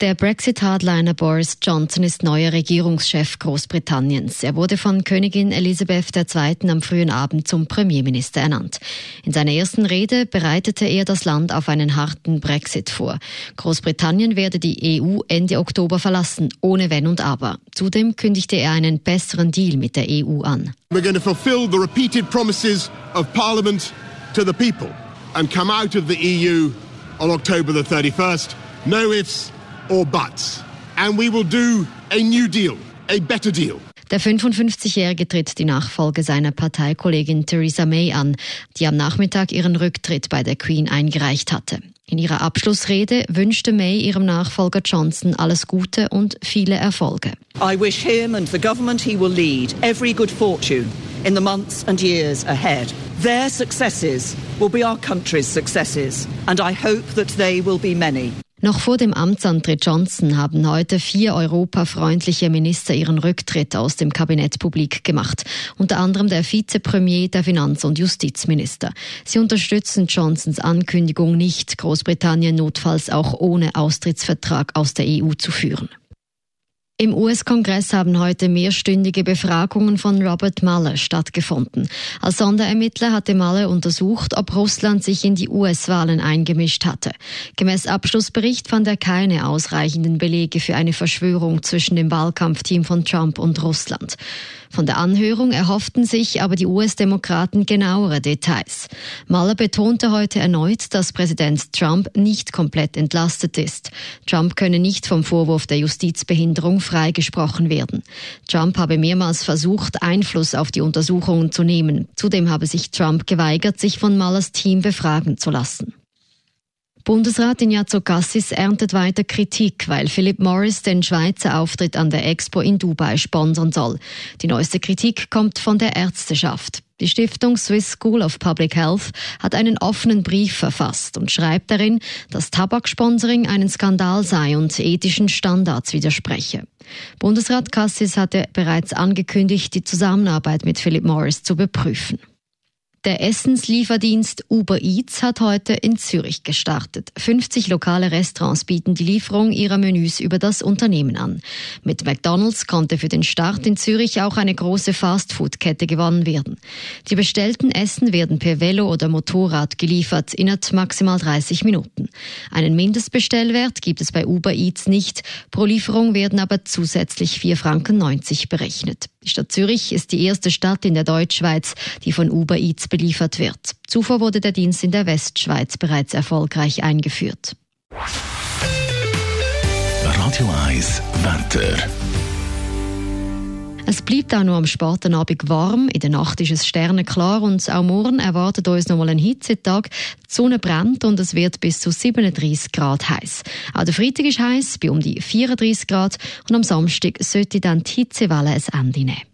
Der Brexit-Hardliner Boris Johnson ist neuer Regierungschef Großbritanniens. Er wurde von Königin Elisabeth II. am frühen Abend zum Premierminister ernannt. In seiner ersten Rede bereitete er das Land auf einen harten Brexit vor. Großbritannien werde die EU Ende Oktober verlassen, ohne Wenn und Aber. Zudem kündigte er einen besseren Deal mit der EU an. We're going to fulfill the repeated promises of Parliament to the people and come out of the EU on October the 31st. No ifs, or buts. And we will do a new deal, a better deal. Der 55-Jährige tritt die Nachfolge seiner Parteikollegin Theresa May an, die am Nachmittag ihren Rücktritt bei der Queen eingereicht hatte. In ihrer Abschlussrede wünschte May ihrem Nachfolger Johnson alles Gute und viele Erfolge. I wish him and the government he will lead every good fortune in the months and years ahead. Their successes will be our country's successes, and I hope that they will be many. Noch vor dem Amtsantritt Johnson haben heute vier europafreundliche Minister ihren Rücktritt aus dem Kabinett publik gemacht. Unter anderem der Vizepremier, der Finanz- und Justizminister. Sie unterstützen Johnsons Ankündigung nicht, Großbritannien notfalls auch ohne Austrittsvertrag aus der EU zu führen. Im US-Kongress haben heute mehrstündige Befragungen von Robert Mueller stattgefunden. Als Sonderermittler hatte Mueller untersucht, ob Russland sich in die US-Wahlen eingemischt hatte. Gemäß Abschlussbericht fand er keine ausreichenden Belege für eine Verschwörung zwischen dem Wahlkampfteam von Trump und Russland. Von der Anhörung erhofften sich aber die US-Demokraten genauere Details. Mueller betonte heute erneut, dass Präsident Trump nicht komplett entlastet ist. Trump könne nicht vom Vorwurf der Justizbehinderung freigesprochen werden. Trump habe mehrmals versucht, Einfluss auf die Untersuchungen zu nehmen. Zudem habe sich Trump geweigert, sich von Muellers Team befragen zu lassen. Bundesrat Ignazio Cassis erntet weiter Kritik, weil Philip Morris den Schweizer Auftritt an der Expo in Dubai sponsern soll. Die neueste Kritik kommt von der Ärzteschaft. Die Stiftung Swiss School of Public Health hat einen offenen Brief verfasst und schreibt darin, dass Tabaksponsoring einen Skandal sei und ethischen Standards widerspreche. Bundesrat Cassis hatte bereits angekündigt, die Zusammenarbeit mit Philip Morris zu beprüfen. Der Essenslieferdienst Uber Eats hat heute in Zürich gestartet. 50 lokale Restaurants bieten die Lieferung ihrer Menüs über das Unternehmen an. Mit McDonald's konnte für den Start in Zürich auch eine große Fastfood-Kette gewonnen werden. Die bestellten Essen werden per Velo oder Motorrad geliefert, innerhalb maximal 30 Minuten. Einen Mindestbestellwert gibt es bei Uber Eats nicht. Pro Lieferung werden aber zusätzlich 4,90 Franken berechnet. Die Stadt Zürich ist die erste Stadt in der Deutschschweiz, die von Uber Eats beliefert wird. Zuvor wurde der Dienst in der Westschweiz bereits erfolgreich eingeführt. Radio 1 Wetter. Es bleibt auch noch am späten Abend warm. In der Nacht ist es sternenklar und auch morgen erwartet uns noch mal ein Hitzetag. Die Sonne brennt und es wird bis zu 37 Grad heiß. Auch der Freitag ist heiß, bei um die 34 Grad und am Samstag sollte dann die Hitzewelle ein Ende nehmen.